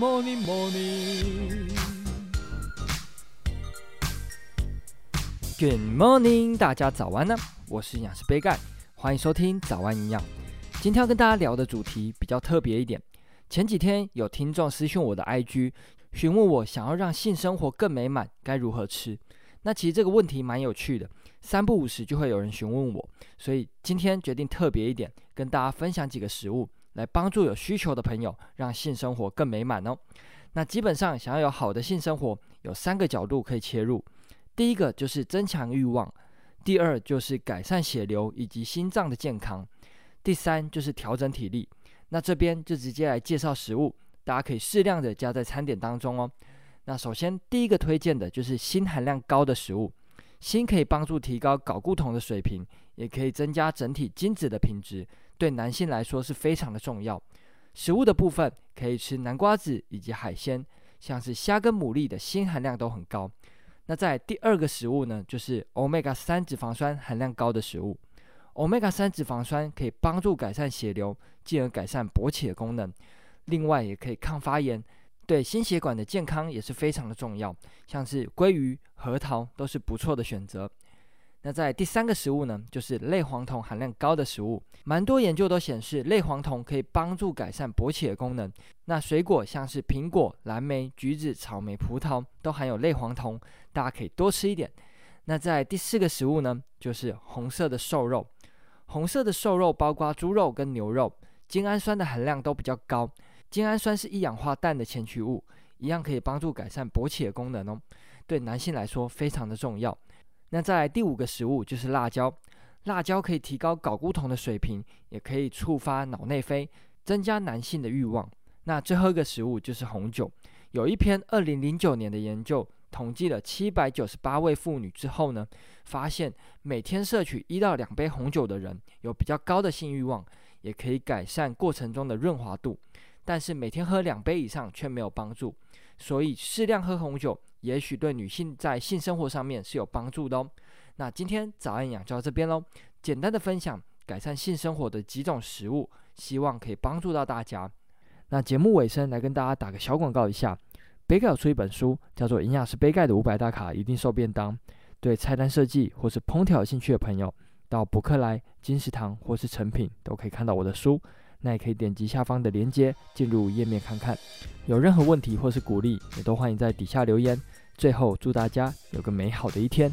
morning, morning. Good morning，大家早安呢！我是营养师杯盖，欢迎收听早安营养。今天要跟大家聊的主题比较特别一点。前几天有听众私讯我的 IG，询问我想要让性生活更美满，该如何吃？那其实这个问题蛮有趣的，三不五时就会有人询问我，所以今天决定特别一点，跟大家分享几个食物，来帮助有需求的朋友，让性生活更美满哦。那基本上想要有好的性生活，有三个角度可以切入。第一个就是增强欲望，第二就是改善血流以及心脏的健康，第三就是调整体力。那这边就直接来介绍食物，大家可以适量的加在餐点当中哦。那首先第一个推荐的就是锌含量高的食物，锌可以帮助提高睾固酮的水平，也可以增加整体精子的品质，对男性来说是非常的重要。食物的部分可以吃南瓜子以及海鲜，像是虾跟牡蛎的锌含量都很高。那在第二个食物呢，就是 Omega 三脂肪酸含量高的食物。Omega 三脂肪酸可以帮助改善血流，进而改善勃起的功能。另外，也可以抗发炎，对心血管的健康也是非常的重要。像是鲑鱼、核桃都是不错的选择。那在第三个食物呢，就是类黄酮含量高的食物。蛮多研究都显示，类黄酮可以帮助改善勃起的功能。那水果像是苹果、蓝莓、橘子、草莓、葡萄都含有类黄酮，大家可以多吃一点。那在第四个食物呢，就是红色的瘦肉。红色的瘦肉包括猪肉跟牛肉，精氨酸的含量都比较高。精氨酸是一氧化氮的前驱物，一样可以帮助改善勃起的功能哦。对男性来说非常的重要。那再来第五个食物就是辣椒，辣椒可以提高睾固酮的水平，也可以触发脑内啡，增加男性的欲望。那最后一个食物就是红酒，有一篇二零零九年的研究，统计了七百九十八位妇女之后呢，发现每天摄取一到两杯红酒的人，有比较高的性欲望，也可以改善过程中的润滑度。但是每天喝两杯以上却没有帮助，所以适量喝红酒。也许对女性在性生活上面是有帮助的哦。那今天早安养就到这边喽，简单的分享改善性生活的几种食物，希望可以帮助到大家。那节目尾声来跟大家打个小广告一下，杯盖有出一本书，叫做《营养师杯盖的五百大卡一定瘦便当》。对菜单设计或是烹调有兴趣的朋友，到博客来、金石堂或是诚品都可以看到我的书。那也可以点击下方的链接进入页面看看。有任何问题或是鼓励，也都欢迎在底下留言。最后，祝大家有个美好的一天。